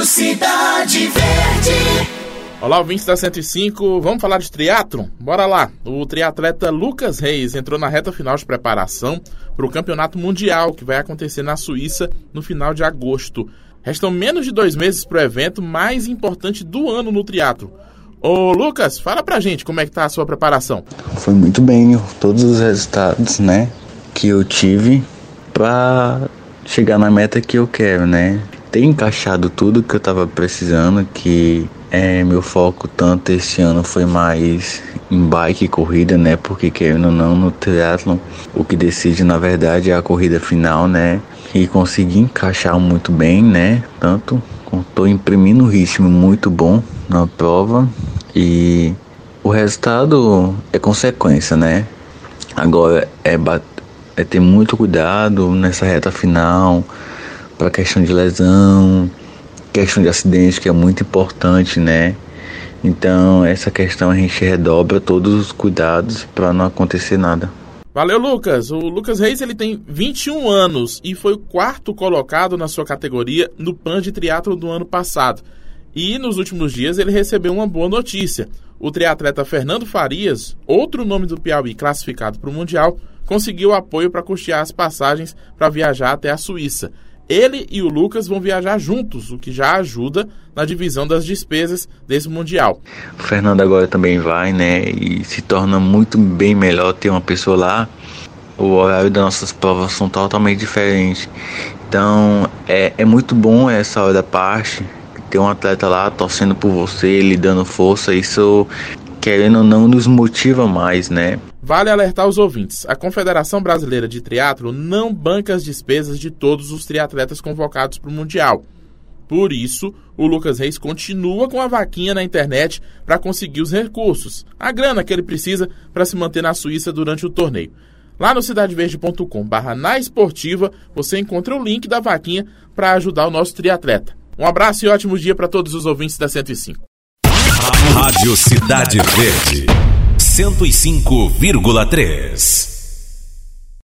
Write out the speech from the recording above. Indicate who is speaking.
Speaker 1: Rádio Cidade Verde.
Speaker 2: Olá, ouvintes da 105, vamos falar de triatlon? Bora lá! O triatleta Lucas Reis entrou na reta final de preparação para o Campeonato Mundial, que vai acontecer na Suíça no final de agosto. Restam menos de dois meses para o evento mais importante do ano no triatlo. Ô Lucas, fala pra gente como é que tá a sua preparação.
Speaker 3: Foi muito bem, todos os resultados, né, que eu tive para chegar na meta que eu quero, né? Ter encaixado tudo que eu tava precisando, que é meu foco tanto esse ano foi mais em bike e corrida, né? Porque querendo ou não, no triatlon, o que decide na verdade é a corrida final, né? E consegui encaixar muito bem, né? Tanto estou imprimindo um ritmo muito bom na prova e o resultado é consequência, né? Agora é, é ter muito cuidado nessa reta final para questão de lesão, questão de acidente que é muito importante, né? Então essa questão a gente redobra todos os cuidados para não acontecer nada.
Speaker 2: Valeu, Lucas. O Lucas Reis ele tem 21 anos e foi o quarto colocado na sua categoria no PAN de triatlo do ano passado. E nos últimos dias ele recebeu uma boa notícia. O triatleta Fernando Farias, outro nome do Piauí classificado para o Mundial, conseguiu apoio para custear as passagens para viajar até a Suíça. Ele e o Lucas vão viajar juntos, o que já ajuda na divisão das despesas desse Mundial.
Speaker 3: O Fernando agora também vai, né? E se torna muito bem melhor ter uma pessoa lá. O horário das nossas provas são totalmente diferentes. Então é, é muito bom essa hora da parte ter um atleta lá torcendo por você, lhe dando força, isso querendo ou não nos motiva mais, né?
Speaker 2: Vale alertar os ouvintes: a Confederação Brasileira de Triatlo não banca as despesas de todos os triatletas convocados para o Mundial. Por isso, o Lucas Reis continua com a vaquinha na internet para conseguir os recursos, a grana que ele precisa para se manter na Suíça durante o torneio. Lá no cidadeverde.com/barra na esportiva você encontra o link da vaquinha para ajudar o nosso triatleta. Um abraço e ótimo dia para todos os ouvintes da 105.
Speaker 4: Rádio Cidade Verde, 105,3.